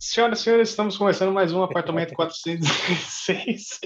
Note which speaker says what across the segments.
Speaker 1: Senhoras e senhores, estamos começando mais um Apartamento 406.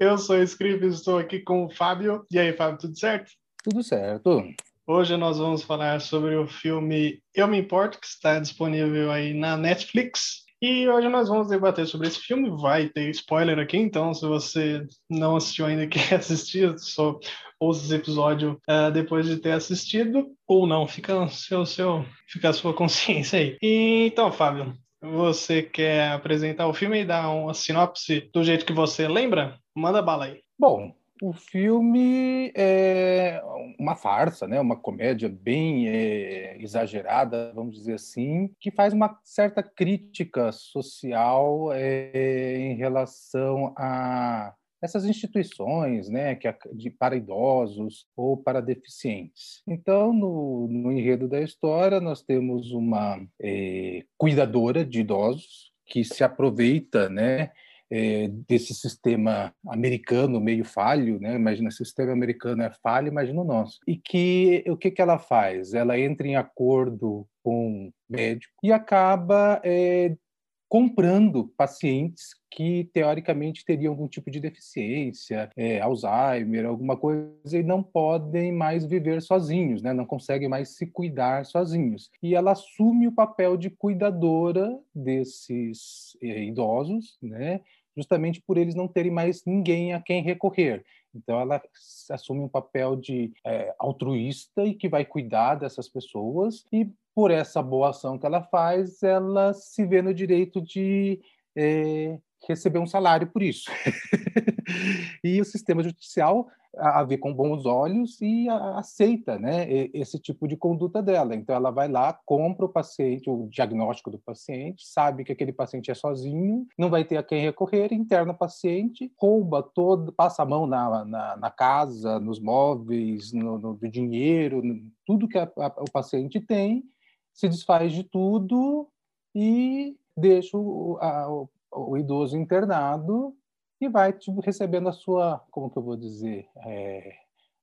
Speaker 1: Eu sou o Script, estou aqui com o Fábio. E aí, Fábio, tudo certo?
Speaker 2: Tudo certo.
Speaker 1: Hoje nós vamos falar sobre o filme Eu Me Importo, que está disponível aí na Netflix. E hoje nós vamos debater sobre esse filme. Vai ter spoiler aqui, então se você não assistiu ainda e quer assistir, só ouça esse episódio uh, depois de ter assistido, ou não, fica, seu, seu, fica a sua consciência aí. E, então, Fábio, você quer apresentar o filme e dar uma sinopse do jeito que você lembra? Manda bala aí.
Speaker 2: Bom, o filme é uma farsa, né? uma comédia bem é, exagerada, vamos dizer assim, que faz uma certa crítica social é, em relação a essas instituições, né, que de, para idosos ou para deficientes. Então, no, no enredo da história, nós temos uma é, cuidadora de idosos que se aproveita, né, é, desse sistema americano meio falho, né? Imagina o sistema americano é falho, imagina o nosso. E que o que, que ela faz? Ela entra em acordo com o médico e acaba é, comprando pacientes que teoricamente teriam algum tipo de deficiência, é, Alzheimer, alguma coisa, e não podem mais viver sozinhos, né? não conseguem mais se cuidar sozinhos. E ela assume o papel de cuidadora desses é, idosos, né? justamente por eles não terem mais ninguém a quem recorrer. Então, ela assume um papel de é, altruísta e que vai cuidar dessas pessoas, e por essa boa ação que ela faz, ela se vê no direito de é, receber um salário por isso. e o sistema judicial a ver com bons olhos e aceita né, esse tipo de conduta dela. Então, ela vai lá, compra o paciente, o diagnóstico do paciente, sabe que aquele paciente é sozinho, não vai ter a quem recorrer, interna o paciente, rouba todo, passa a mão na, na, na casa, nos móveis, no, no dinheiro, tudo que a, a, o paciente tem, se desfaz de tudo e deixa o, a, o, o idoso internado e vai tipo, recebendo a sua, como que eu vou dizer, é,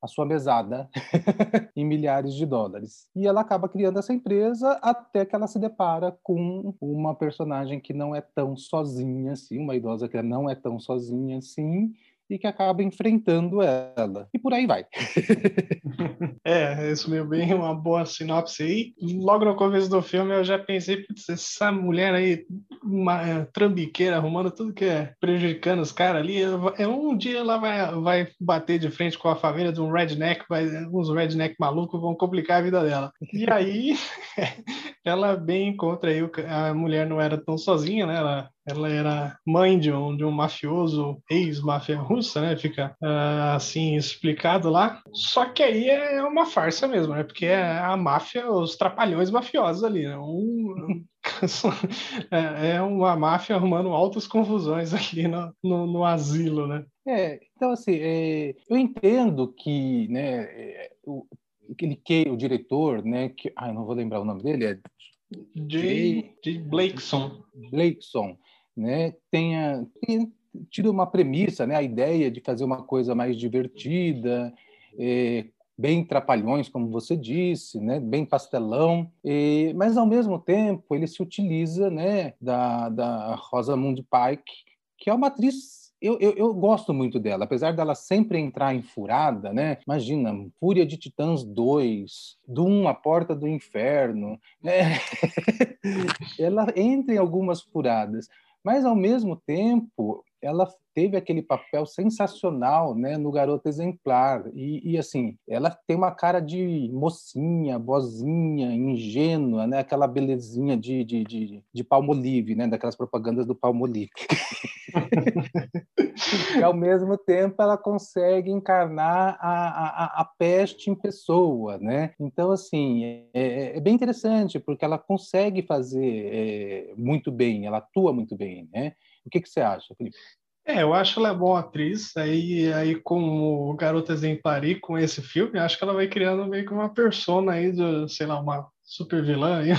Speaker 2: a sua mesada em milhares de dólares. E ela acaba criando essa empresa até que ela se depara com uma personagem que não é tão sozinha assim, uma idosa que não é tão sozinha assim, e que acaba enfrentando ela. E por aí vai.
Speaker 1: é, resumiu bem uma boa sinopse aí. Logo no começo do filme eu já pensei, essa mulher aí, uma é, trambiqueira, arrumando tudo que é prejudicando os caras ali, é um dia ela vai, vai bater de frente com a família de um redneck, vai, uns redneck malucos vão complicar a vida dela. E aí ela bem encontra aí, a mulher não era tão sozinha, né? Ela ela era mãe de um, de um mafioso, ex-máfia russa, né? Fica uh, assim explicado lá. Só que aí é uma farsa mesmo, né? Porque é a máfia, os trapalhões mafiosos ali, né? Um, é, é uma máfia arrumando altas confusões aqui no, no, no asilo, né?
Speaker 2: É, então assim, é, eu entendo que, né, é, o, aquele que o diretor, né, que, ah, não vou lembrar o nome dele, é
Speaker 1: Jay, Jay Blakeson.
Speaker 2: Blakeson né, tenha, tenha tido uma premissa, né, a ideia de fazer uma coisa mais divertida, é, bem trapalhões, como você disse, né, bem pastelão, e, mas ao mesmo tempo ele se utiliza né, da, da Rosamund Pike, que é uma atriz eu, eu, eu, gosto muito dela, apesar dela sempre entrar em furada, né? Imagina, Fúria de Titãs 2, Doom, A Porta do Inferno, né? ela entra em algumas furadas, mas, ao mesmo tempo, ela teve aquele papel sensacional né, no Garoto Exemplar. E, e, assim, ela tem uma cara de mocinha, bozinha, ingênua, né, aquela belezinha de, de, de, de Palmolive, né, daquelas propagandas do Palmolive. e, ao mesmo tempo, ela consegue encarnar a, a, a peste em pessoa. Né? Então, assim, é, é bem interessante, porque ela consegue fazer é, muito bem, ela atua muito bem. Né? O que, que você acha, Felipe?
Speaker 1: É, eu acho ela é boa atriz. Aí, aí com o Garota Exemplar com esse filme, acho que ela vai criando meio que uma persona aí, de, sei lá, uma super vilã, e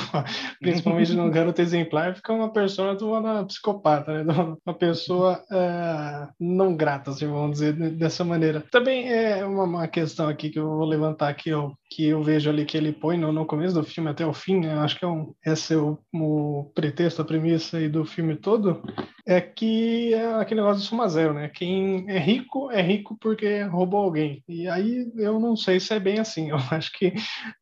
Speaker 1: principalmente no Garoto Exemplar, fica uma pessoa de uma psicopata, né? uma pessoa uh, não grata, assim, vamos dizer dessa maneira. Também é uma, uma, questão aqui que eu vou levantar aqui, ó, que eu vejo ali que ele põe no, no começo do filme até o fim, né? acho que é um, esse é o, o pretexto, a premissa aí do filme todo, é que é aquele negócio do soma zero, né? Quem é rico é rico porque roubou alguém. E aí eu não sei se é bem assim. Eu acho que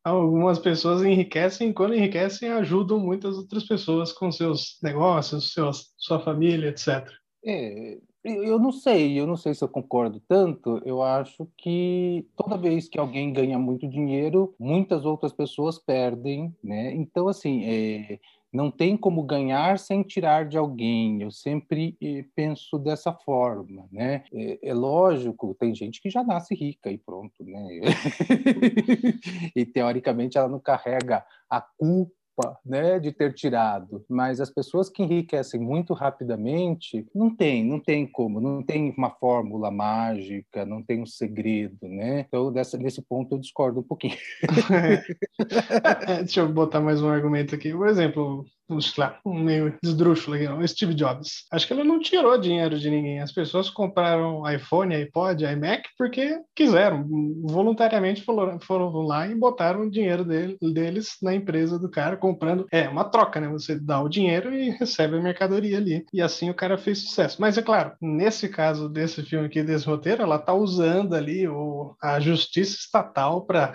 Speaker 1: algumas pessoas enriquecem e quando enriquecem ajudam muitas outras pessoas com seus negócios, seus, sua família, etc.
Speaker 2: É, eu não sei, eu não sei se eu concordo tanto. Eu acho que toda vez que alguém ganha muito dinheiro, muitas outras pessoas perdem, né? Então, assim, é, não tem como ganhar sem tirar de alguém. Eu sempre eh, penso dessa forma, né? É, é, lógico, tem gente que já nasce rica e pronto, né? e teoricamente ela não carrega a culpa culpa né, de ter tirado, mas as pessoas que enriquecem muito rapidamente, não tem, não tem como, não tem uma fórmula mágica, não tem um segredo, né? Então, dessa, nesse ponto eu discordo um pouquinho.
Speaker 1: é, deixa eu botar mais um argumento aqui. Por exemplo, lá, um meio esdrúxulo aqui, o Steve Jobs. Acho que ele não tirou dinheiro de ninguém. As pessoas compraram iPhone, iPod, iMac porque quiseram. Voluntariamente foram, foram lá e botaram o dinheiro dele, deles na empresa do cara, comprando. É uma troca, né? Você dá o dinheiro e recebe a mercadoria ali. E assim o cara fez sucesso. Mas é claro, nesse caso desse filme aqui, desse roteiro, ela tá usando ali o, a justiça estatal para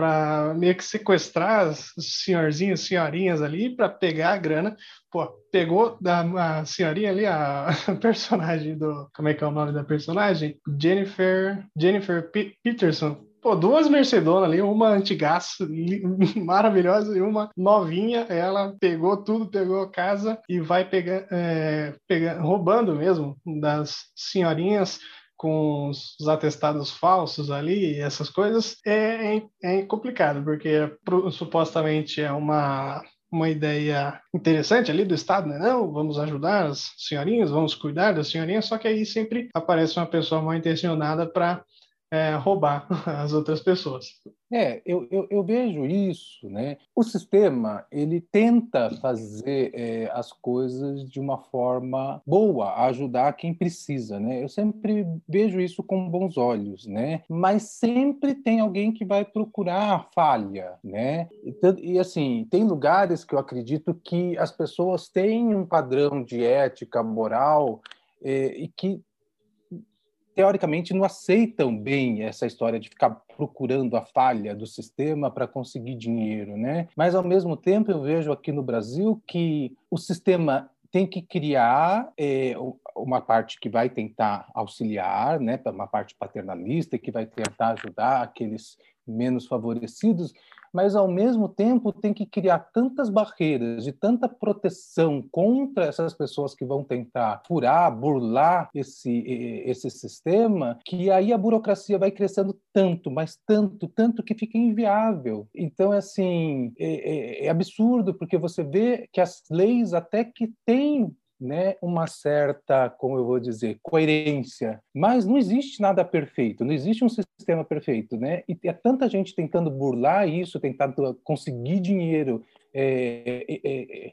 Speaker 1: para meio que sequestrar as senhorzinhas, senhorinhas ali para pegar a grana. Pô, pegou da a senhorinha ali, a, a, personagem do. Como é que é o nome da personagem? Jennifer. Jennifer P Peterson. Pô, duas Mercedonas ali, uma antigaço maravilhosa e uma novinha. Ela pegou tudo, pegou a casa e vai pegar, é, pegar roubando mesmo das senhorinhas com os atestados falsos ali, essas coisas, é, é, é complicado, porque supostamente é uma, uma ideia interessante ali do Estado, né? Não, vamos ajudar as senhorinhas, vamos cuidar das senhorinhas, só que aí sempre aparece uma pessoa mal intencionada para é, roubar as outras pessoas.
Speaker 2: É, eu, eu, eu, vejo isso, né? O sistema ele tenta fazer é, as coisas de uma forma boa, ajudar quem precisa, né? Eu sempre vejo isso com bons olhos, né? Mas sempre tem alguém que vai procurar falha, né? E, e assim tem lugares que eu acredito que as pessoas têm um padrão de ética, moral é, e que teoricamente não aceitam bem essa história de ficar procurando a falha do sistema para conseguir dinheiro, né? Mas ao mesmo tempo eu vejo aqui no Brasil que o sistema tem que criar é, uma parte que vai tentar auxiliar, né, uma parte paternalista que vai tentar ajudar aqueles menos favorecidos, mas ao mesmo tempo tem que criar tantas barreiras e tanta proteção contra essas pessoas que vão tentar furar, burlar esse, esse sistema, que aí a burocracia vai crescendo tanto, mas tanto, tanto que fica inviável. Então, é assim, é, é, é absurdo, porque você vê que as leis até que têm né, uma certa, como eu vou dizer, coerência. Mas não existe nada perfeito, não existe um sistema perfeito, né? E é tanta gente tentando burlar isso, tentando conseguir dinheiro, é, é, é,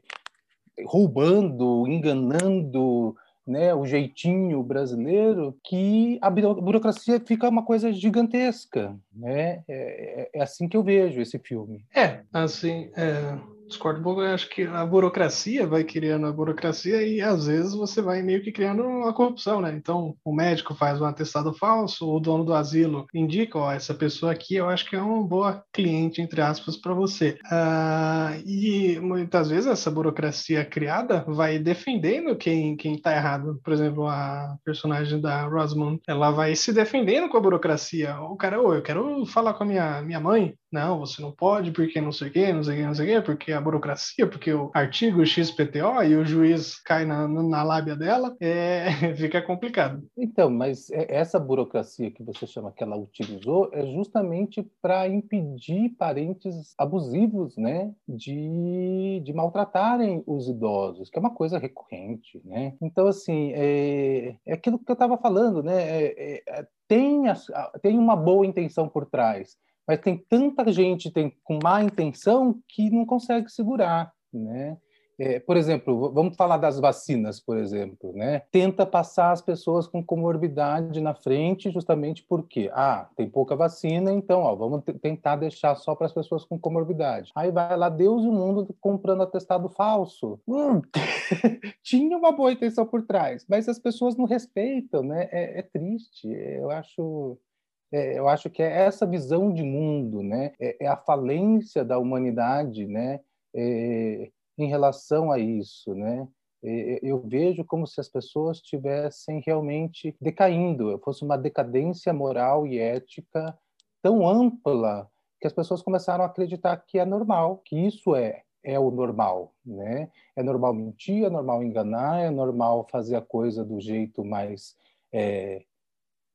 Speaker 2: roubando, enganando, né, o jeitinho brasileiro, que a burocracia fica uma coisa gigantesca, né? É, é, é assim que eu vejo esse filme.
Speaker 1: É, assim, é discordo um pouco, eu acho que a burocracia vai criando a burocracia e às vezes você vai meio que criando uma corrupção, né? Então, o médico faz um atestado falso, o dono do asilo indica, ó, essa pessoa aqui eu acho que é uma boa cliente, entre aspas, para você. Uh, e muitas vezes essa burocracia criada vai defendendo quem, quem tá errado. Por exemplo, a personagem da Rosamund, ela vai se defendendo com a burocracia. O cara, ô, eu quero falar com a minha, minha mãe, não, você não pode, porque não sei o quê, não sei o quê, não sei o quê, porque a burocracia, porque o artigo XPTO e o juiz cai na, na lábia dela, é, fica complicado.
Speaker 2: Então, mas é, essa burocracia que você chama que ela utilizou é justamente para impedir parentes abusivos, né, de, de maltratarem os idosos, que é uma coisa recorrente, né? Então, assim, é, é aquilo que eu estava falando, né? É, é, tem, tem uma boa intenção por trás, mas tem tanta gente tem, com má intenção que não consegue segurar, né? É, por exemplo, vamos falar das vacinas, por exemplo, né? Tenta passar as pessoas com comorbidade na frente, justamente porque, ah, tem pouca vacina, então, ó, vamos tentar deixar só para as pessoas com comorbidade. Aí vai lá Deus e o mundo comprando atestado falso. Hum, tinha uma boa intenção por trás, mas as pessoas não respeitam, né? É, é triste. Eu acho é, eu acho que é essa visão de mundo, né? É, é a falência da humanidade, né? É, em relação a isso, né? Eu vejo como se as pessoas estivessem realmente decaindo, fosse uma decadência moral e ética tão ampla que as pessoas começaram a acreditar que é normal, que isso é é o normal, né? É normal mentir, é normal enganar, é normal fazer a coisa do jeito mais é,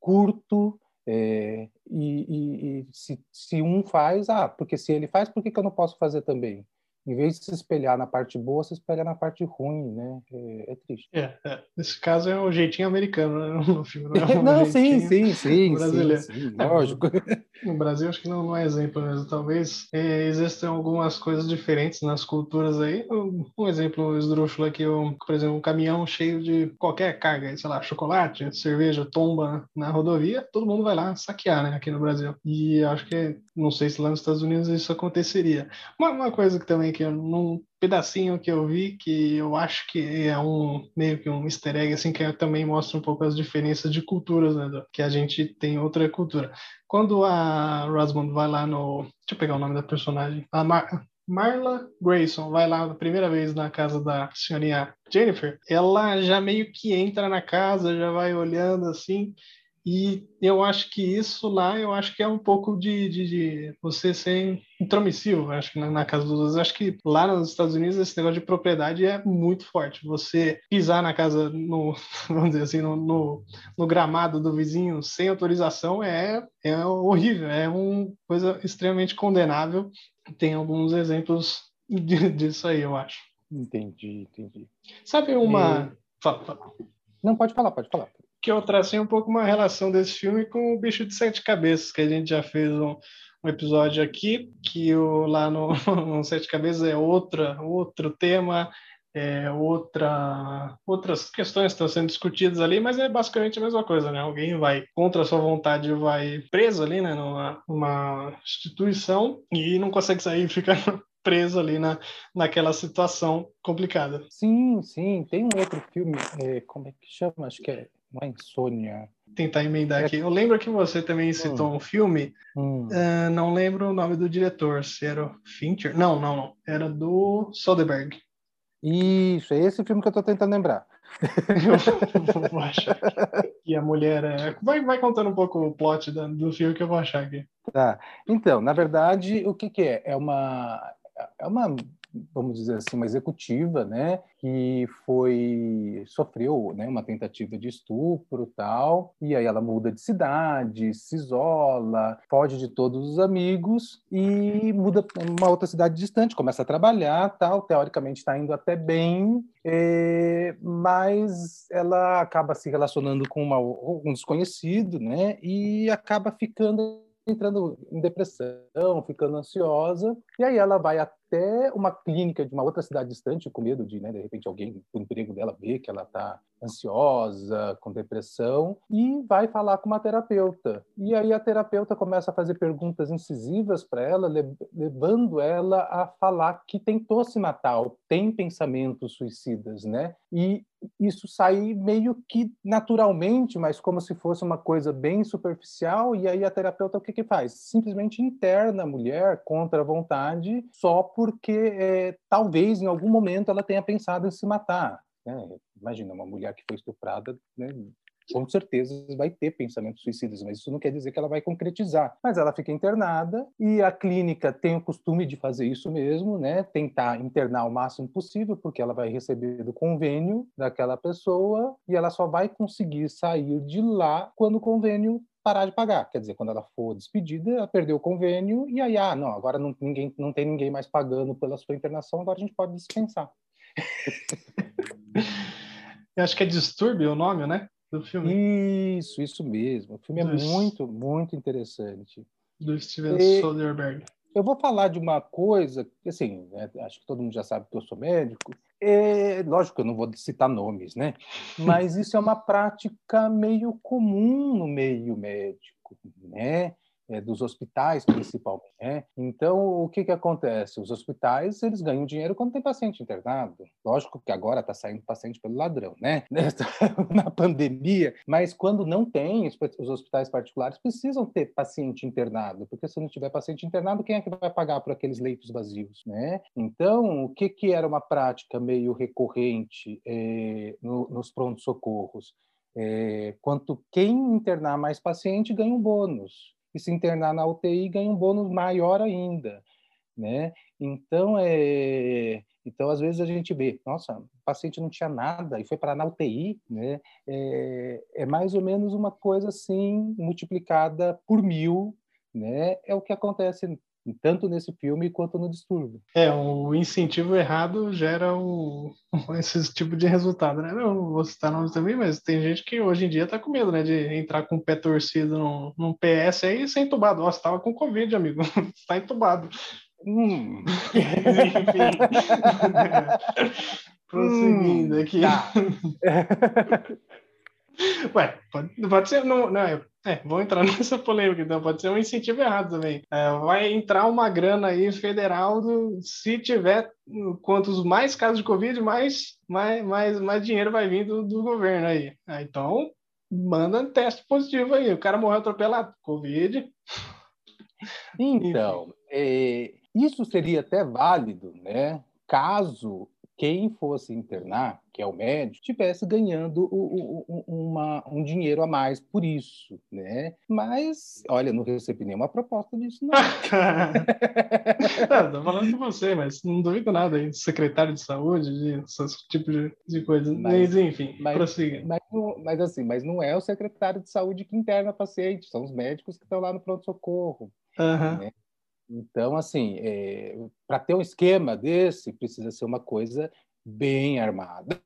Speaker 2: curto, é, e, e, se, se, um faz, ah, porque se ele faz, por que, que eu não posso fazer também? em vez de se espelhar na parte boa, se espelha na parte ruim, né? É, é triste.
Speaker 1: É, é, nesse caso é um jeitinho americano, né? Filme, não é um
Speaker 2: não, sim, sim, sim, brasileiro. Sim, sim, lógico.
Speaker 1: No Brasil, acho que não, não é exemplo mesmo. Talvez é, existam algumas coisas diferentes nas culturas aí. Um, um exemplo esdrúxulo aqui, um, por exemplo, um caminhão cheio de qualquer carga, sei lá, chocolate, cerveja, tomba na rodovia, todo mundo vai lá saquear, né? Aqui no Brasil. E acho que, não sei se lá nos Estados Unidos isso aconteceria. Uma, uma coisa que também que num pedacinho que eu vi que eu acho que é um meio que um easter egg assim que também mostra um pouco as diferenças de culturas, né, que a gente tem outra cultura. Quando a Rosamund vai lá no, deixa eu pegar o nome da personagem, a Mar Marla Grayson vai lá a primeira vez na casa da senhorinha Jennifer, ela já meio que entra na casa, já vai olhando assim, e eu acho que isso lá, eu acho que é um pouco de, de, de você ser intromissivo, acho que na, na, casa dos outros. Acho que lá nos Estados Unidos esse negócio de propriedade é muito forte. Você pisar na casa, no, vamos dizer assim, no, no, no gramado do vizinho sem autorização é, é horrível, é uma coisa extremamente condenável. Tem alguns exemplos disso aí, eu acho.
Speaker 2: Entendi, entendi.
Speaker 1: Sabe uma. E...
Speaker 2: Não, pode falar, pode falar
Speaker 1: que eu tracei um pouco uma relação desse filme com o Bicho de Sete Cabeças, que a gente já fez um, um episódio aqui, que o, lá no, no Sete Cabeças é outra, outro tema, é outra, outras questões estão sendo discutidas ali, mas é basicamente a mesma coisa, né? Alguém vai contra a sua vontade, vai preso ali, né? Numa uma instituição e não consegue sair, fica preso ali na, naquela situação complicada.
Speaker 2: Sim, sim. Tem um outro filme, é, como é que chama? Acho que é uma insônia.
Speaker 1: Tentar emendar é... aqui. Eu lembro que você também citou hum. um filme, hum. Uh, não lembro o nome do diretor, se era o Fincher. Não, não, não. Era do Soderbergh.
Speaker 2: Isso, é esse filme que eu estou tentando lembrar.
Speaker 1: eu vou achar. E a mulher é... vai, vai contando um pouco o plot do, do filme que eu vou achar aqui.
Speaker 2: Tá. Então, na verdade, o que, que é? É uma, é uma vamos dizer assim, uma executiva, né, que foi sofreu, né, uma tentativa de estupro, tal, e aí ela muda de cidade, se isola, foge de todos os amigos e muda para uma outra cidade distante, começa a trabalhar, tal, teoricamente está indo até bem, é, mas ela acaba se relacionando com uma, um desconhecido, né, e acaba ficando entrando em depressão, ficando ansiosa, e aí ela vai até uma clínica de uma outra cidade distante, com medo de, né, de repente, alguém do emprego dela ver que ela está ansiosa, com depressão, e vai falar com uma terapeuta. E aí a terapeuta começa a fazer perguntas incisivas para ela, levando ela a falar que tentou se matar, ou tem pensamentos suicidas, né? E isso sai meio que naturalmente, mas como se fosse uma coisa bem superficial, e aí a terapeuta o que que faz? Simplesmente interna a mulher contra a vontade, só porque é, talvez em algum momento ela tenha pensado em se matar. Né? Imagina, uma mulher que foi estuprada, né? Com certeza vai ter pensamentos suicidas, mas isso não quer dizer que ela vai concretizar. Mas ela fica internada e a clínica tem o costume de fazer isso mesmo, né? Tentar internar o máximo possível, porque ela vai receber do convênio daquela pessoa e ela só vai conseguir sair de lá quando o convênio parar de pagar. Quer dizer, quando ela for despedida, ela perdeu o convênio e aí, ah, não, agora não, ninguém, não tem ninguém mais pagando pela sua internação, agora a gente pode dispensar.
Speaker 1: Eu acho que é Distúrbio o nome, né? Do filme.
Speaker 2: Isso, isso mesmo. O filme é muito, muito interessante.
Speaker 1: do Steven e... Soderbergh.
Speaker 2: Eu vou falar de uma coisa, assim, né, acho que todo mundo já sabe que eu sou médico. É, lógico que eu não vou citar nomes, né? Mas isso é uma prática meio comum no meio médico, né? É, dos hospitais, principalmente. Né? Então, o que, que acontece? Os hospitais eles ganham dinheiro quando tem paciente internado. Lógico que agora está saindo paciente pelo ladrão, né? Na pandemia. Mas quando não tem, os hospitais particulares precisam ter paciente internado, porque se não tiver paciente internado, quem é que vai pagar por aqueles leitos vazios, né? Então, o que, que era uma prática meio recorrente é, no, nos prontos-socorros? É, quanto quem internar mais paciente ganha um bônus e se internar na UTI ganha um bônus maior ainda, né? Então, é, então às vezes a gente vê, nossa, o paciente não tinha nada e foi parar na UTI, né? É, é mais ou menos uma coisa assim multiplicada por mil, né? É o que acontece tanto nesse filme quanto no distúrbio.
Speaker 1: É, o incentivo errado gera o, esse tipo de resultado, né? Não vou citar nomes também, mas tem gente que hoje em dia tá com medo, né, de entrar com o pé torcido num, num PS aí e ser entubado. Nossa, tava com Covid, amigo, tá entubado. Hum. Enfim. Prosseguindo hum, aqui. Tá. Ué, pode, pode ser. Não, não, é, é, vou entrar nessa polêmica, então pode ser um incentivo errado também. É, vai entrar uma grana aí federal, do, se tiver quantos mais casos de Covid, mais, mais, mais, mais dinheiro vai vir do, do governo aí. Ah, então, manda teste positivo aí. O cara morreu atropelado, Covid.
Speaker 2: Então, é, isso seria até válido, né? Caso quem fosse internar, que é o médico, tivesse ganhando o, o, uma, um dinheiro a mais por isso, né? Mas, olha, não recebi nenhuma proposta disso, não.
Speaker 1: tô falando com você, mas não duvido nada aí, secretário de saúde, de esse tipo de, de coisa. Mas, enfim,
Speaker 2: mas,
Speaker 1: prossiga.
Speaker 2: Mas, mas, assim, mas não é o secretário de saúde que interna paciente, são os médicos que estão lá no pronto-socorro.
Speaker 1: Uhum. Né?
Speaker 2: Então, assim, é, para ter um esquema desse, precisa ser uma coisa bem armada.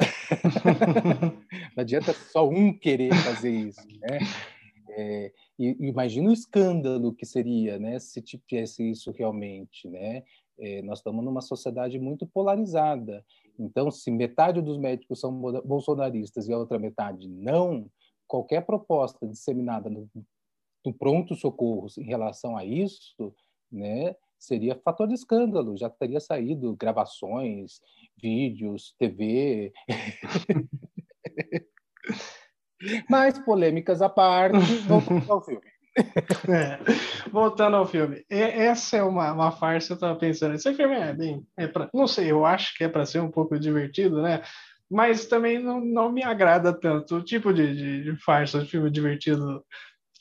Speaker 2: Não adianta só um querer fazer isso, né? É, e, imagina o escândalo que seria, né, se tivesse isso realmente, né? É, nós estamos numa sociedade muito polarizada. Então, se metade dos médicos são bolsonaristas e a outra metade não, qualquer proposta disseminada no, no pronto socorro em relação a isso né, seria fator de escândalo, já teria saído gravações, vídeos, TV. Mas polêmicas à parte, voltando ao filme.
Speaker 1: É, voltando ao filme, essa é uma, uma farsa, eu estava pensando. Esse filme é bem. É pra, não sei, eu acho que é para ser um pouco divertido, né? Mas também não, não me agrada tanto o tipo de, de, de farsa, de filme divertido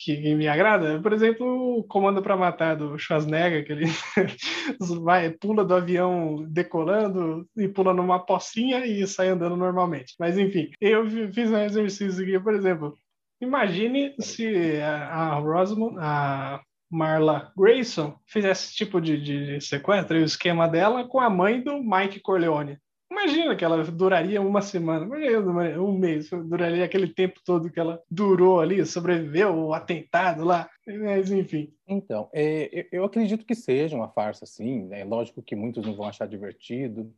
Speaker 1: que me agrada, por exemplo, o Comando para Matar do Schwarzenegger, que ele vai, pula do avião decolando e pula numa pocinha e sai andando normalmente. Mas enfim, eu fiz um exercício aqui, por exemplo, imagine se a, Rosamund, a Marla Grayson fizesse esse tipo de, de sequestro e o esquema dela com a mãe do Mike Corleone. Imagina que ela duraria uma semana, um mês, duraria aquele tempo todo que ela durou ali, sobreviveu o atentado lá, mas enfim.
Speaker 2: Então, é, eu acredito que seja uma farsa, sim. É lógico que muitos não vão achar divertido,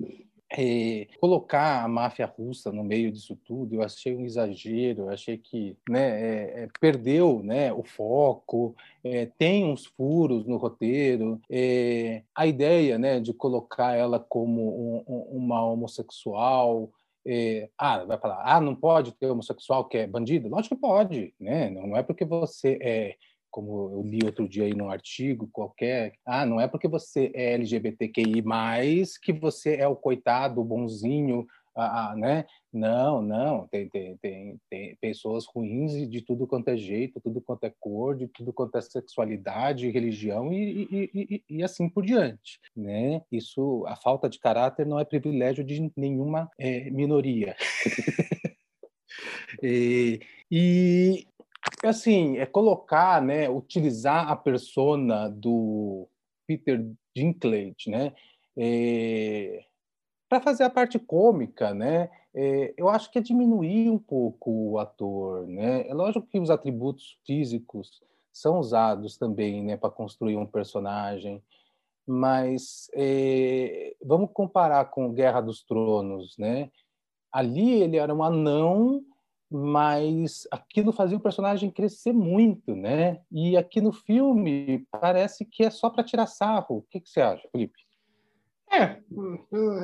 Speaker 2: é, colocar a máfia russa no meio disso tudo, eu achei um exagero, eu achei que né, é, perdeu né, o foco, é, tem uns furos no roteiro, a ideia né, de colocar ela como um, um, uma homossexual, é, ah, vai falar, ah, não pode ter homossexual que é bandido? Lógico que pode, né? Não é porque você é como eu li outro dia aí num artigo qualquer, ah, não é porque você é LGBTQI+, que você é o coitado, o bonzinho, ah, ah, né? Não, não, tem, tem, tem, tem pessoas ruins de tudo quanto é jeito, tudo quanto é cor, de tudo quanto é sexualidade, religião e, e, e, e assim por diante, né? Isso, a falta de caráter não é privilégio de nenhuma é, minoria. e, e assim, é colocar, né, utilizar a persona do Peter Dinklage, né, é, para fazer a parte cômica, né, é, eu acho que é diminuir um pouco o ator, né. É lógico que os atributos físicos são usados também né, para construir um personagem. Mas é, vamos comparar com Guerra dos Tronos, né? Ali ele era um anão, mas aquilo fazia o personagem crescer muito, né? E aqui no filme parece que é só para tirar sarro. O que, que você acha, Felipe?
Speaker 1: É,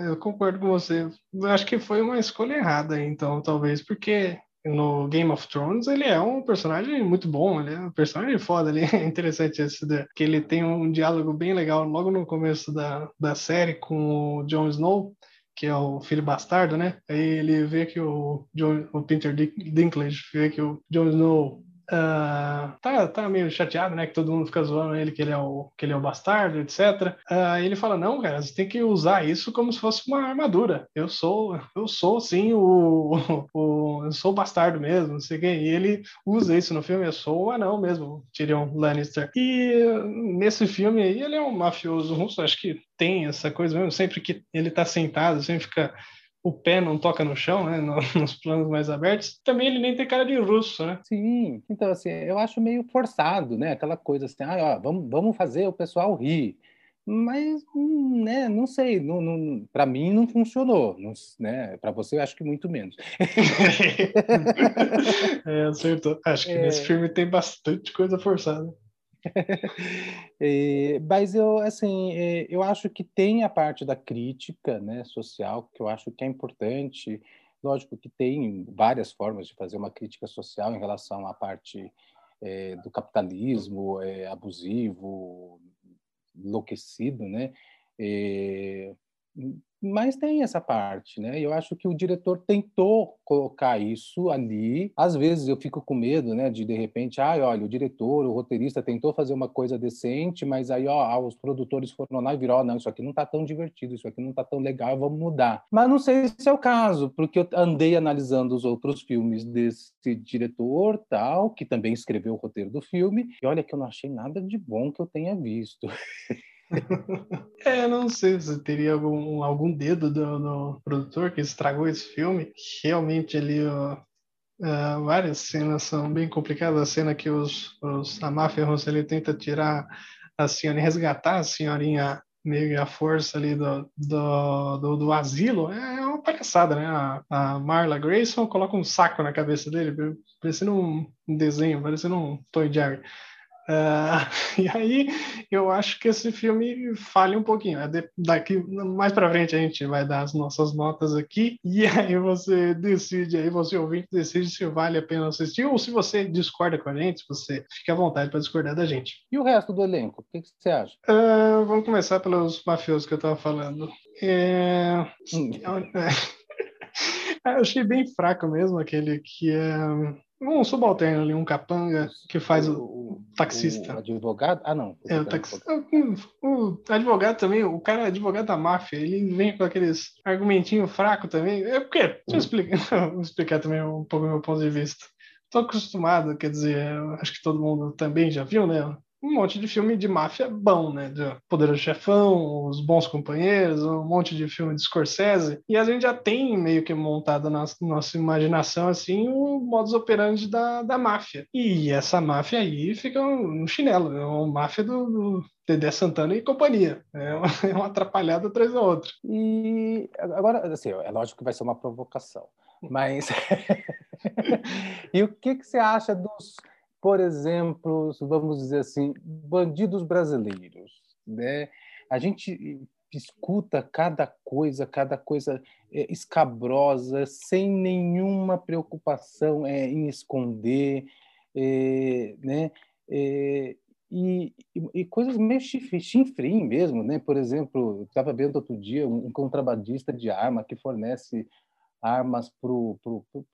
Speaker 1: eu concordo com você. Eu acho que foi uma escolha errada, então, talvez, porque no Game of Thrones ele é um personagem muito bom, ele é um personagem foda ali. É interessante esse que ele tem um diálogo bem legal logo no começo da, da série com o Jon Snow, que é o filho bastardo, né? Aí ele vê que o, John, o Peter Dinklage vê que o Jon Snow Uh, tá, tá meio chateado, né? Que todo mundo fica zoando ele que ele é o, que ele é o bastardo, etc. Uh, ah, ele fala: Não, cara, você tem que usar isso como se fosse uma armadura. Eu sou, eu sou sim o, o eu sou o bastardo mesmo, não sei. E ele usa isso no filme, eu sou o anão mesmo, Tyrion Lannister. E nesse filme aí, ele é um mafioso russo, acho que tem essa coisa mesmo, sempre que ele tá sentado, sempre fica o pé não toca no chão, né, nos planos mais abertos, também ele nem tem cara de russo, né?
Speaker 2: Sim, então assim, eu acho meio forçado, né, aquela coisa assim, ah, ó, vamos, vamos fazer o pessoal rir, mas, né, não sei, não, não para mim não funcionou, não, né, para você eu acho que muito menos.
Speaker 1: é, acertou. Acho que é... nesse filme tem bastante coisa forçada.
Speaker 2: É, mas eu assim eu acho que tem a parte da crítica né social que eu acho que é importante. Lógico que tem várias formas de fazer uma crítica social em relação à parte é, do capitalismo é, abusivo enlouquecido né mas tem essa parte, né? Eu acho que o diretor tentou colocar isso ali. Às vezes eu fico com medo, né, de de repente, ah, olha, o diretor, o roteirista tentou fazer uma coisa decente, mas aí, ó, ah, os produtores foram lá e viram, oh, não, isso aqui não tá tão divertido, isso aqui não tá tão legal, vamos mudar. Mas não sei se é o caso, porque eu andei analisando os outros filmes desse diretor, tal, que também escreveu o roteiro do filme, e olha que eu não achei nada de bom que eu tenha visto.
Speaker 1: é, não sei se teria algum, algum dedo do, do, produtor que estragou esse filme. Realmente ali ó, uh, várias cenas são bem complicadas. A cena que os, os, a máfia russa ele tenta tirar a senhora, resgatar a senhorinha meio à força ali do, do, do, do, asilo, é uma palhaçada, né? A, a, Marla Grayson coloca um saco na cabeça dele, parecendo um desenho, parecendo um Toy Jerry. Uh, e aí eu acho que esse filme falha um pouquinho. Daqui mais para frente a gente vai dar as nossas notas aqui e aí você decide, aí você ouvinte decide se vale a pena assistir ou se você discorda com a gente, você fica à vontade para discordar da gente.
Speaker 2: E o resto do elenco, o que, que você acha?
Speaker 1: Uh, vamos começar pelos mafiosos que eu estava falando. É... Hum. eu achei bem fraco mesmo aquele que é um subalterno ali, um capanga que faz o, o taxista.
Speaker 2: O advogado? Ah, não.
Speaker 1: É, o, taxista. O, o, advogado também, o cara é advogado da máfia, ele vem com aqueles argumentinhos fracos também. É porque, deixa eu hum. explicar, vou explicar também um pouco o meu ponto de vista. Estou acostumado, quer dizer, acho que todo mundo também já viu, né? Um monte de filme de máfia bom, né? De Poderoso Chefão, Os Bons Companheiros, um monte de filme de Scorsese. E a gente já tem meio que montado na nossa imaginação, assim, o modus operandi da, da máfia. E essa máfia aí fica no chinelo, é uma máfia do, do Dedé Santana e companhia. É uma, é uma atrapalhada atrás da outra.
Speaker 2: E agora, assim, é lógico que vai ser uma provocação, mas... e o que, que você acha dos por exemplo, vamos dizer assim, bandidos brasileiros, né? A gente escuta cada coisa, cada coisa é, escabrosa, sem nenhuma preocupação é, em esconder, é, né? É, e, e, coisas meio chinfrim mesmo, né? Por exemplo, estava vendo outro dia um contrabandista de arma que fornece armas para o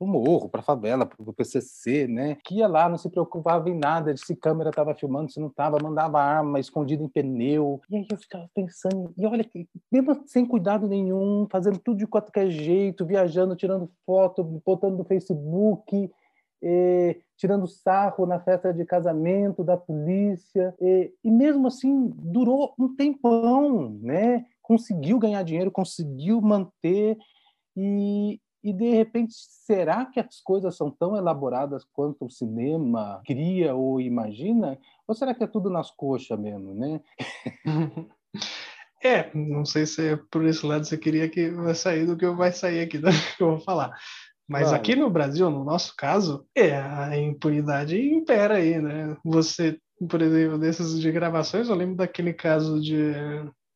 Speaker 2: morro, para a favela, para o PCC, né? Que ia lá, não se preocupava em nada de se câmera estava filmando, se não estava, mandava arma escondida em pneu. E aí eu ficava pensando, e olha, mesmo sem cuidado nenhum, fazendo tudo de qualquer jeito, viajando, tirando foto, botando no Facebook, eh, tirando sarro na festa de casamento da polícia. Eh, e mesmo assim, durou um tempão, né? Conseguiu ganhar dinheiro, conseguiu manter e, E de repente, será que as coisas são tão elaboradas quanto o cinema cria ou imagina? Ou será que é tudo nas coxas mesmo, né?
Speaker 1: É, não sei se é por esse lado você queria que vai sair do que vai sair aqui do que eu vou falar. Mas claro. aqui no Brasil, no nosso caso, é a impunidade impera aí, né? Você, por exemplo, desses de gravações, eu lembro daquele caso de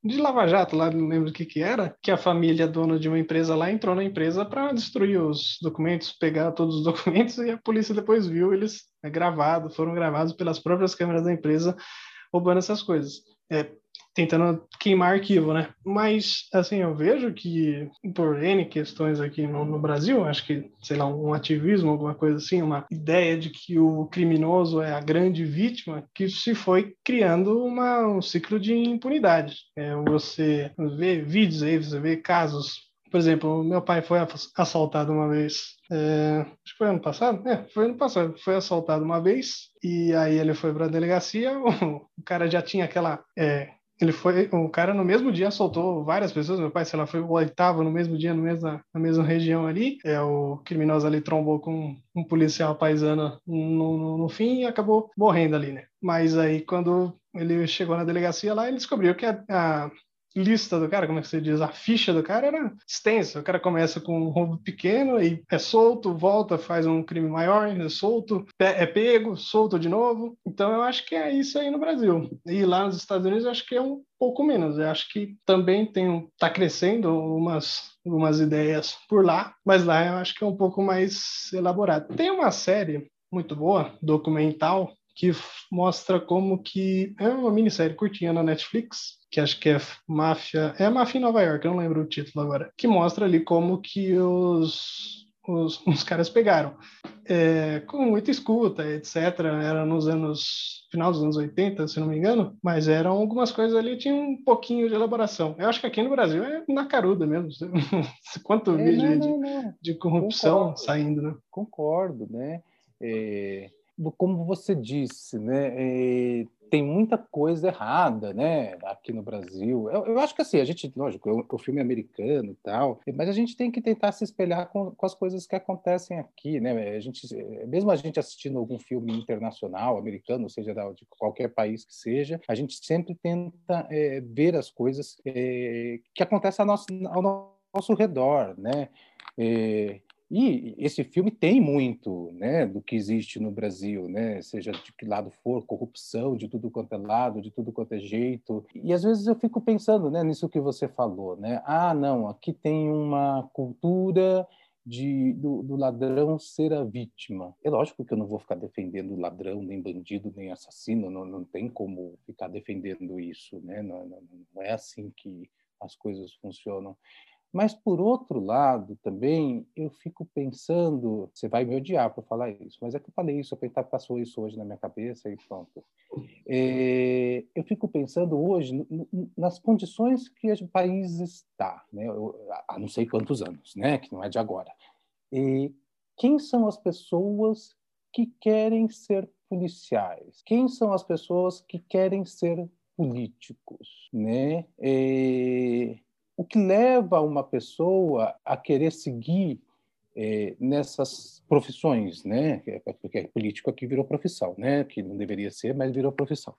Speaker 1: de Lava Jato, lá não lembro o que que era, que a família dona de uma empresa lá entrou na empresa para destruir os documentos, pegar todos os documentos e a polícia depois viu eles é, gravados, foram gravados pelas próprias câmeras da empresa roubando essas coisas. É, tentando queimar arquivo, né? Mas, assim, eu vejo que por N questões aqui no, no, Brasil, acho que, sei lá, um ativismo, alguma coisa assim, uma ideia de que o criminoso é a grande vítima, que se foi criando uma, um ciclo de impunidade. É, você vê vídeos aí, você vê casos por exemplo, meu pai foi assaltado uma vez. É, acho que foi ano passado? É, foi ano passado. Foi assaltado uma vez e aí ele foi para a delegacia. O, o, cara já tinha aquela é, ele foi, o cara no mesmo dia soltou várias pessoas. Meu pai, sei lá, foi o oitavo no mesmo dia, no mesma, na mesma região ali. É, o criminoso ali trombou com um policial paisano no, no, no fim e acabou morrendo ali, né? Mas aí, quando ele chegou na delegacia lá, ele descobriu que a, a lista do cara, como é que você diz, a ficha do cara era extensa. O cara começa com um roubo pequeno e é solto, volta, faz um crime maior, é solto, é pego, solto de novo. Então eu acho que é isso aí no Brasil. E lá nos Estados Unidos eu acho que é um pouco menos. Eu acho que também tem tá crescendo umas umas ideias por lá, mas lá eu acho que é um pouco mais elaborado. Tem uma série muito boa, documental, que mostra como que é uma minissérie curtinha na Netflix que acho que é Máfia, é Máfia em Nova York, eu não lembro o título agora, que mostra ali como que os, os, os caras pegaram. É, com muita escuta, etc. Era nos anos, final dos anos 80, se não me engano, mas eram algumas coisas ali, tinha um pouquinho de elaboração. Eu acho que aqui no Brasil é na caruda mesmo. Quanto é, vídeo não, não, não. De, de, corrupção Concordo. saindo, né?
Speaker 2: Concordo, né? É, como você disse, né? É, tem muita coisa errada, né, aqui no Brasil. Eu, eu acho que assim, a gente, lógico, o, o filme é americano e tal, mas a gente tem que tentar se espelhar com, com, as coisas que acontecem aqui, né? A gente, mesmo a gente assistindo algum filme internacional, americano, seja de qualquer país que seja, a gente sempre tenta é, ver as coisas é, que acontecem ao nosso, ao nosso redor, né? E esse filme tem muito né, do que existe no Brasil, né, seja de que lado for, corrupção de tudo quanto é lado, de tudo quanto é jeito. E às vezes eu fico pensando né, nisso que você falou. Né? Ah, não, aqui tem uma cultura de, do, do, ladrão ser a vítima. É lógico que eu não vou ficar defendendo ladrão, nem bandido, nem assassino, não, não tem como ficar defendendo isso. Né? Não, não, não é assim que as coisas funcionam. Mas, por outro lado, também, eu fico pensando, você vai me odiar por falar isso, mas é que eu falei isso, eu passou isso hoje na minha cabeça e pronto. É, eu fico pensando hoje nas condições que o país está, né? há não sei quantos anos, né? que não é de agora. E quem são as pessoas que querem ser policiais? Quem são as pessoas que querem ser políticos? Né? É, o que leva uma pessoa a querer seguir é, nessas profissões, né? Porque político aqui virou profissão, né? Que não deveria ser, mas virou profissão.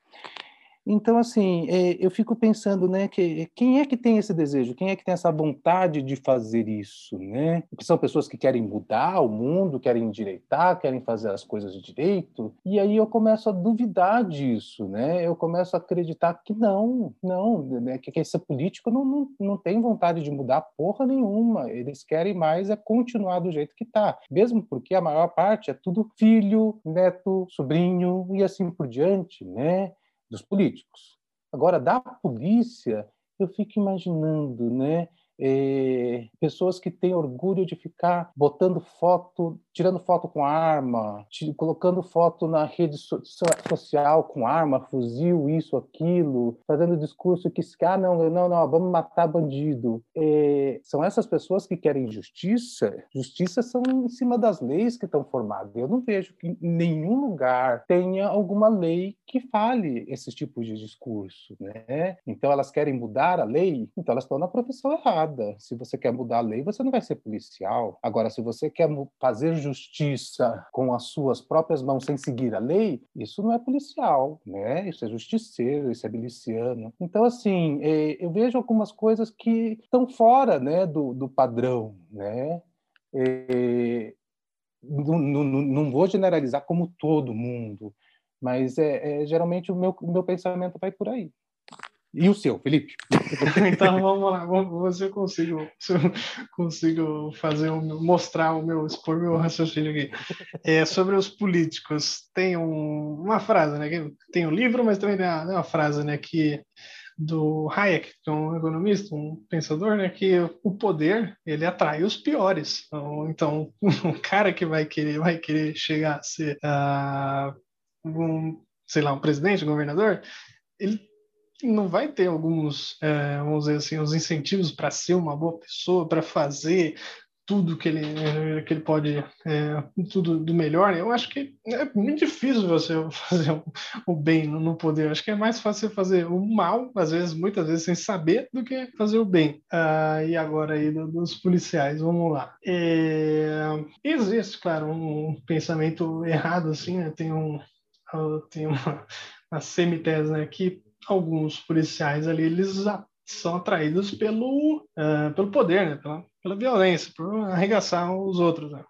Speaker 2: Então, assim, é, eu fico pensando, né, que quem é que tem esse desejo? Quem é que tem essa vontade de fazer isso, né? Porque são pessoas que querem mudar o mundo, querem endireitar, querem fazer as coisas direito. E aí eu começo a duvidar disso, né? Eu começo a acreditar que não, não, né? que, que esse político não, não, não tem vontade de mudar porra nenhuma. Eles querem mais é continuar do jeito que está, mesmo porque a maior parte é tudo filho, neto, sobrinho e assim por diante, né? Dos políticos. Agora, da polícia, eu fico imaginando, né? Pessoas que têm orgulho de ficar botando foto, tirando foto com arma, colocando foto na rede so social com arma, fuzil, isso, aquilo, fazendo discurso que, ah, não, não, não, vamos matar bandido. São essas pessoas que querem justiça. Justiça são em cima das leis que estão formadas. Eu não vejo que em nenhum lugar tenha alguma lei que fale esse tipo de discurso, né? Então elas querem mudar a lei, então elas estão na profissão errada Se você quer mudar a lei, você não vai ser policial. Agora, se você quer fazer justiça com as suas próprias mãos sem seguir a lei, isso não é policial, né? Isso é justiceiro, isso é miliciano. Então, assim, é, eu vejo algumas coisas que estão fora, né, do, do padrão, né? É, não, não, não, vou generalizar como todo mundo, mas é, é geralmente o meu, o meu pensamento vai por aí. E o seu, Felipe?
Speaker 1: então vamos lá, vamos ver se eu consigo, se eu consigo fazer o meu, mostrar o meu, expor meu raciocínio aqui. É, sobre os políticos, tem um, uma frase, né? Tem um livro, mas também tem uma, uma frase, né? Que do Hayek, que é um economista, um pensador, né, que o poder ele atrai os piores. Então, então o cara que vai querer vai querer chegar a ser uh, um, sei lá, um presidente, um governador, ele não vai ter alguns, é, vamos dizer assim, os incentivos para ser uma boa pessoa, para fazer tudo que ele, eh, que ele pode, é, tudo do melhor, eu acho que é muito difícil você fazer o, bem no, poder. Acho que é mais fácil você fazer o mal, às vezes, muitas vezes, sem saber, do que fazer o bem. Ah, e agora aí do, dos policiais, vamos lá. É, existe, claro, um pensamento errado, assim, né? Tem, um, tem uma, uma semitese, né? Que alguns policiais ali, eles são atraídos pelo, uh, pelo poder, né? Pela, pela violência, por arregaçar os outros. Né?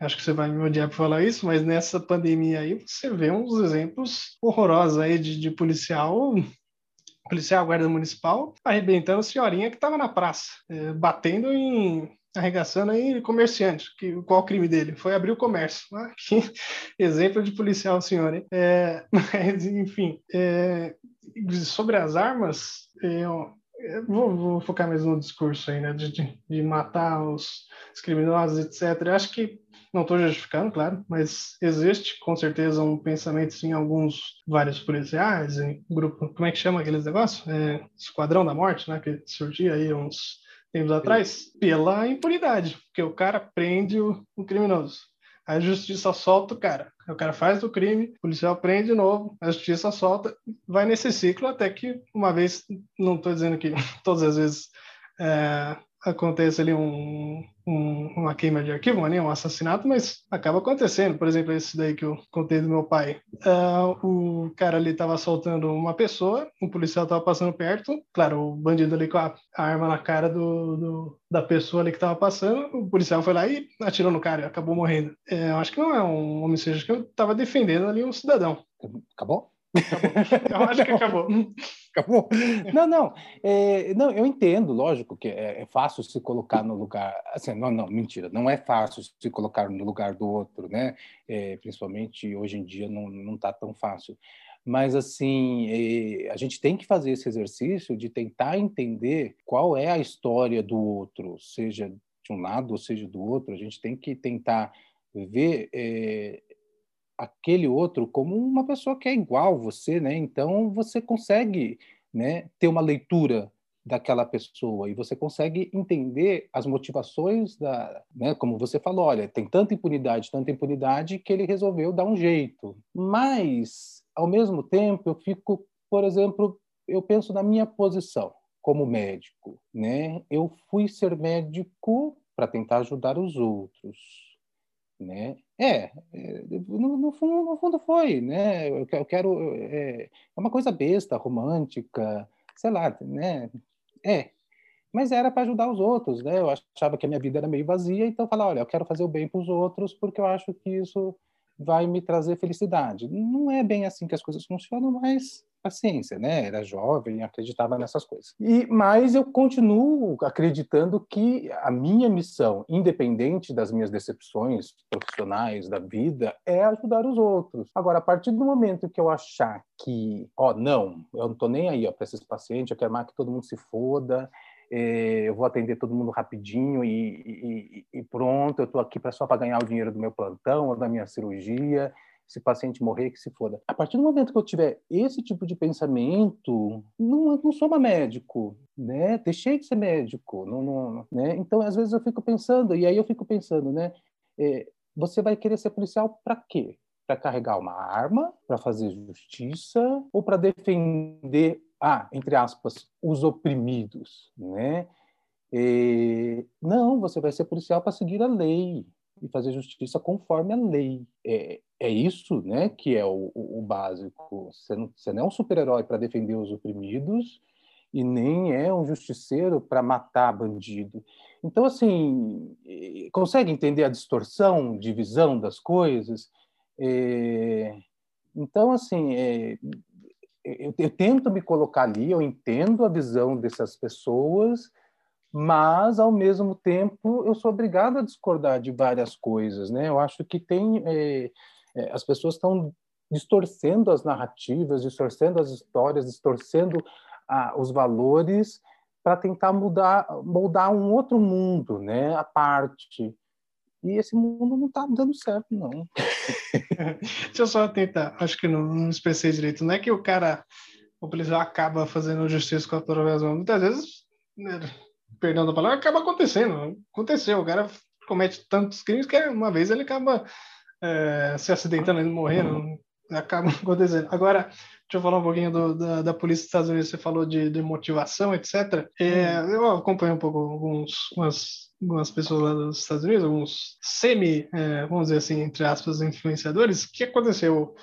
Speaker 1: Acho que você vai me odiar por falar isso, mas nessa pandemia aí você vê uns exemplos horrorosos aí de, de policial policial guarda municipal arrebentando a senhorinha que estava na praça, é, batendo em arregaçando aí comerciante. Que, qual o crime dele? Foi abrir o comércio. Ah, que exemplo de policial, senhor. Hein? É, mas, enfim, é, sobre as armas, eu, eu vou, vou, focar mais no discurso aí, né? De, de matar os, os, criminosos, etc. Eu acho que não estou justificando, claro, mas existe com certeza um pensamento sim, alguns vários policiais, em grupo, como é que chama aqueles negócios? É, Esquadrão da Morte, né? Que surgia aí uns tempos atrás, pela impunidade, porque o cara prende o, o criminoso. A justiça solta o cara. O cara faz o crime, o policial prende de novo, a justiça solta, vai nesse ciclo até que, uma vez, não estou dizendo que todas as vezes é, acontece ali um, um, uma queima de arquivo, né, um assassinato, mas acaba acontecendo. Por exemplo, esse daí que eu contei do meu pai. Uh, o cara ali estava assaltando uma pessoa, o policial estava passando perto, claro, o bandido ali com a, a arma na cara do, do, da pessoa ali que estava passando, o policial foi lá e atirou no cara e acabou morrendo. É, eu acho que não é um homicídio, acho que eu estava defendendo ali um cidadão.
Speaker 2: Acabou?
Speaker 1: Eu acho que acabou.
Speaker 2: Acabou? Não, não. É, não, eu entendo, lógico, que é, é, fácil se colocar no lugar. Assim, não, não, mentira. Não é fácil se colocar no lugar do outro, né? É, principalmente hoje em dia não não está tão fácil. Mas assim, é, a gente tem que fazer esse exercício de tentar entender qual é a história do outro, seja de um lado ou seja do outro. A gente tem que tentar ver é, aquele outro como uma pessoa que é igual você, né? Então você consegue, né, ter uma leitura daquela pessoa e você consegue entender as motivações da, né, como você falou, olha, tem tanta impunidade, tanta impunidade que ele resolveu dar um jeito. Mas ao mesmo tempo eu fico, por exemplo, eu penso na minha posição como médico, né? Eu fui ser médico para tentar ajudar os outros, né? É, é, no, no, fundo, no fundo foi, né? Eu, quero é, é, uma coisa besta, romântica, sei lá, né? É, mas era para ajudar os outros, né? Eu achava que a minha vida era meio vazia, então eu falava, olha, eu quero fazer o bem para os outros porque eu acho que isso vai me trazer felicidade. Não é bem assim que as coisas funcionam, mas paciência, né? Era jovem, acreditava nessas coisas. E mas eu continuo acreditando que a minha missão, independente das minhas decepções profissionais da vida, é ajudar os outros. Agora, a partir do momento que eu achar que, ó, não, eu não tô nem aí, para esses pacientes, eu quero mais que todo mundo se foda, é, eu vou atender todo mundo rapidinho e, e, e pronto, eu estou aqui só para ganhar o dinheiro do meu plantão ou da minha cirurgia se paciente morrer, que se foda. A partir do momento que eu tiver esse tipo de pensamento, não, não sou mais médico, né? Deixei de ser médico, não, não, né? Então, às vezes eu fico pensando, e aí eu fico pensando, né? É, você vai querer ser policial para quê? Para carregar uma arma, para fazer justiça ou para defender, ah, entre aspas, os oprimidos, né? E, não, você vai ser policial para seguir a lei e fazer justiça conforme a lei. É, é isso né, que é o, o, básico. Você não, você não é um super-herói para defender os oprimidos e nem é um justiceiro para matar bandido. Então, assim, consegue entender a distorção de visão das coisas? É, então, assim, é, eu, eu, tento me colocar ali, eu entendo a visão dessas pessoas, mas, ao mesmo tempo, eu sou obrigado a discordar de várias coisas, né? Eu acho que tem... É, é as pessoas estão distorcendo as narrativas, distorcendo as histórias, distorcendo ah, os valores para tentar mudar, moldar um outro mundo, né? A parte. E esse mundo não está dando certo, não.
Speaker 1: Deixa eu só tentar, acho que não, não expressei direito. Não é que o cara, o policial acaba fazendo justiça com a através Muitas vezes, né, perdão da palavra, acaba acontecendo. Aconteceu, o cara comete tantos crimes que uma vez ele acaba é, se acidentando, ele morrendo, acaba acontecendo. Agora, deixa eu falar um pouquinho do, da, da, polícia dos Estados Unidos. Você falou de, de motivação, etc. É, hum. eu acompanho um pouco alguns, umas, algumas pessoas lá dos Estados Unidos, alguns semi, é, vamos dizer assim, entre aspas, influenciadores. O que aconteceu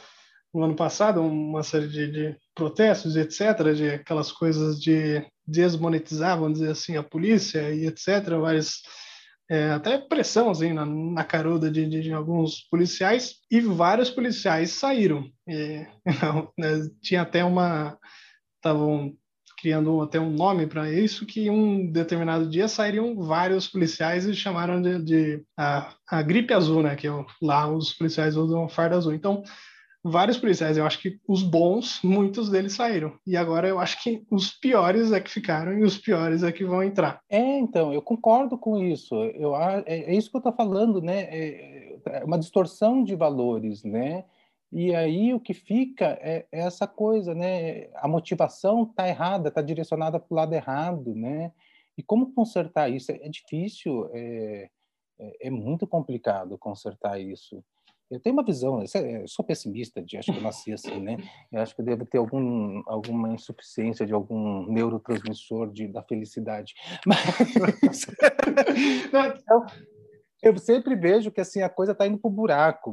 Speaker 1: no ano passado? Uma série de, de protestos, etc., de aquelas coisas de desmonetizar, vamos dizer assim, a polícia e etc., vários é, até pressão assim, na, na caruda de, de, de, alguns policiais, e vários policiais saíram. É, né, tinha até uma. Estavam criando até um nome para isso, que um determinado dia sairiam vários policiais e chamaram de, de a, a gripe azul, né? Que é lá os policiais usam farda azul. Então, vários policiais. Eu acho que os bons, muitos deles saíram. E agora eu acho que os piores é que ficaram e os piores é que vão entrar.
Speaker 2: É, então, eu concordo com isso. Eu, é, é isso que eu estou falando, né? É, é uma distorção de valores, né? E aí o que fica é, é essa coisa, né? A motivação está errada, está direcionada para o lado errado, né? E como consertar isso? É, difícil, é, é, é muito complicado consertar isso. Eu tenho uma visão, eu sou pessimista, de, acho que eu nasci assim, né? Eu acho que devo ter algum, alguma insuficiência de algum neurotransmissor de, da felicidade. Mas, então, eu sempre vejo que assim a coisa está indo para o buraco.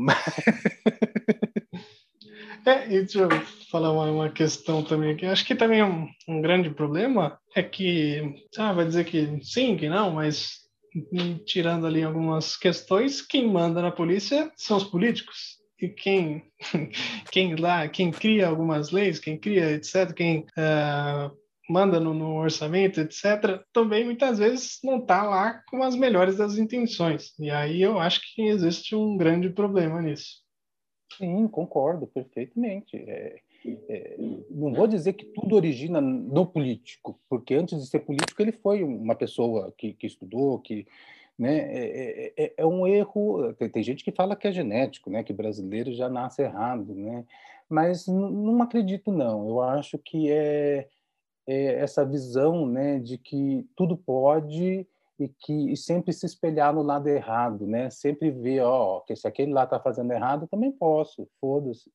Speaker 1: É, e deixa eu falar uma, uma, questão também aqui. Acho que também um, um grande problema é que, ah, vai dizer que sim, que não, mas tirando ali algumas questões, quem manda na polícia são os políticos. E quem, quem lá, quem cria algumas leis, quem cria, etc., quem uh, manda no, no, orçamento, etc., também muitas vezes não está lá com as melhores das intenções. E aí eu acho que existe um grande problema nisso.
Speaker 2: Sim, concordo perfeitamente. É, é, não vou dizer que tudo origina no político, porque antes de ser político ele foi uma pessoa que, que estudou, que né, é, é, é, é um erro. Tem, tem, gente que fala que é genético, né, que brasileiro já nasce errado, né, mas não acredito não. Eu acho que é, é essa visão, né, de que tudo pode e que e sempre se espelhar no lado errado, né? Sempre ver, ó, que se aquele lá está fazendo errado, eu também posso, foda-se,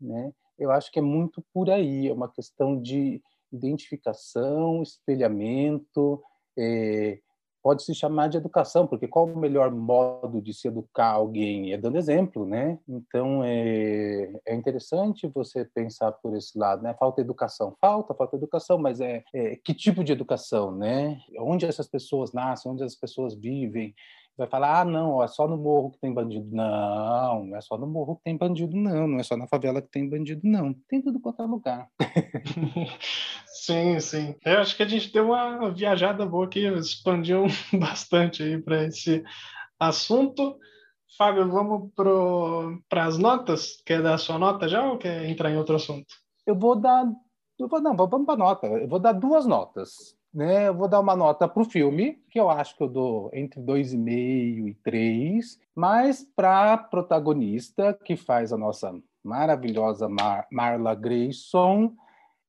Speaker 2: né? Eu acho que é muito por aí, é uma questão de identificação, espelhamento, é, pode se chamar de educação, porque qual o melhor modo de se educar alguém? É dando exemplo, né? Então, é, é interessante você pensar por esse lado, né? Falta educação. Falta, falta educação, mas é, é que tipo de educação, né? Onde essas pessoas nascem, onde as pessoas vivem, vai falar, ah, não, é só no morro que tem bandido. Não, não é só no morro que tem bandido, não. Não é só na favela que tem bandido, não. Tem tudo quanto é lugar.
Speaker 1: sim, sim. Eu acho que a gente deu uma viajada boa aqui, expandiu bastante aí para esse assunto. Fábio, vamos para as notas? Quer dar a sua nota já ou quer entrar em outro assunto?
Speaker 2: Eu vou dar. Eu vou, não, vamos para a nota. Eu vou dar duas notas né, eu vou dar uma nota para o filme, que eu acho que eu dou entre 2,5 e 3, mas para a protagonista, que faz a nossa maravilhosa Mar Marla Grayson,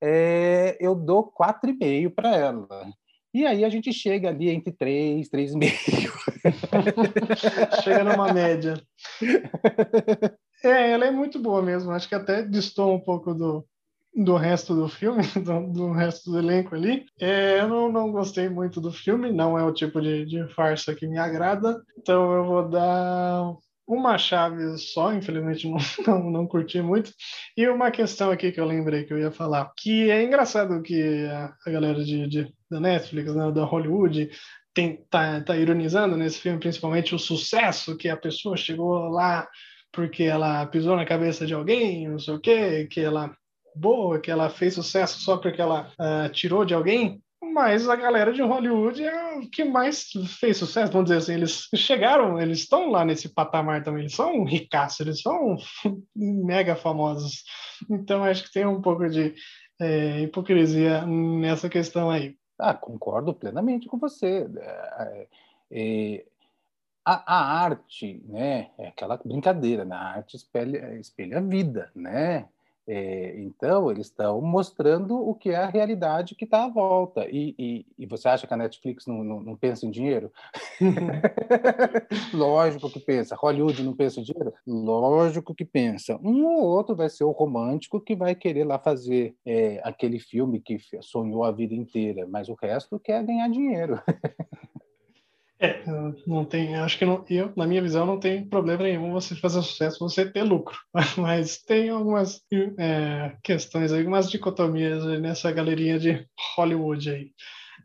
Speaker 2: é, eu dou 4,5 para ela. E aí a gente chega ali entre 3, 3,5.
Speaker 1: chega numa média. É, ela é muito boa mesmo. Acho que até distou um pouco do, do resto do filme, do, do resto do elenco ali. É, eu não, não gostei muito do filme, não é o tipo de, de farsa que me agrada, então eu vou dar uma chave só, infelizmente não, não, não curti muito. E uma questão aqui que eu lembrei que eu ia falar, que é engraçado que a, a galera de, de, da Netflix, né, da Hollywood, tem, tá, tá ironizando nesse filme, principalmente o sucesso que a pessoa chegou lá porque ela pisou na cabeça de alguém, não sei o quê, que ela boa, que ela fez sucesso só porque ela uh, tirou de alguém. Mas a galera de Hollywood é o que mais fez sucesso, vamos dizer assim. Eles chegaram, eles estão lá nesse patamar também. Eles são ricaços, eles são mega famosos. Então acho que tem um pouco de é, hipocrisia nessa questão aí.
Speaker 2: Ah, concordo plenamente com você. É, é, a, a, arte, né, é aquela brincadeira, né? a arte espelha, espelha a vida, né? É, então, eles estão mostrando o que é a realidade que está à volta. E, e, e, você acha que a Netflix não, não, não pensa em dinheiro? Lógico que pensa. Hollywood não pensa em dinheiro? Lógico que pensa. Um ou outro vai ser o romântico que vai querer lá fazer é, aquele filme que sonhou a vida inteira, mas o resto quer ganhar dinheiro.
Speaker 1: Não tem, acho que não, eu, na minha visão, não tem problema nenhum você fazer sucesso, você ter lucro. Mas tem algumas é, questões aí, algumas dicotomias nessa galerinha de Hollywood aí.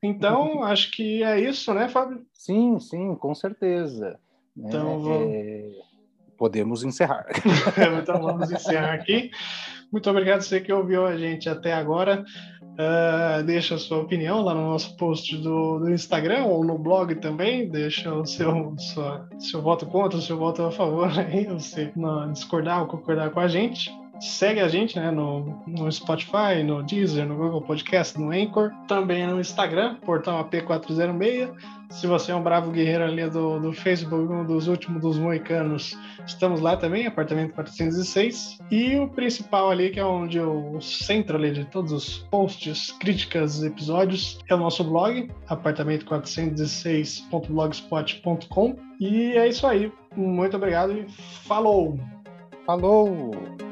Speaker 1: Então, acho que é isso, né, Fábio?
Speaker 2: Sim, sim, com certeza. Então, é, vamos... é, podemos encerrar.
Speaker 1: então, vamos encerrar aqui. Muito obrigado a você que ouviu a gente até agora. Uh, deixa a sua opinião lá no nosso post do, do, Instagram ou no blog também. Deixa o seu, sua, seu voto contra, o seu voto a favor aí, você não discordar ou concordar com a gente. Segue a gente né, no, no Spotify, no Deezer, no Google Podcast, no Anchor, também no Instagram, portal AP406. Se você é um bravo guerreiro ali do, do Facebook, um dos últimos dos moicanos, estamos lá também, apartamento 406. E o principal ali, que é onde o centro ali de todos os posts, críticas, episódios, é o nosso blog, apartamento416.blogspot.com. E é isso aí. Muito obrigado e falou!
Speaker 2: Falou!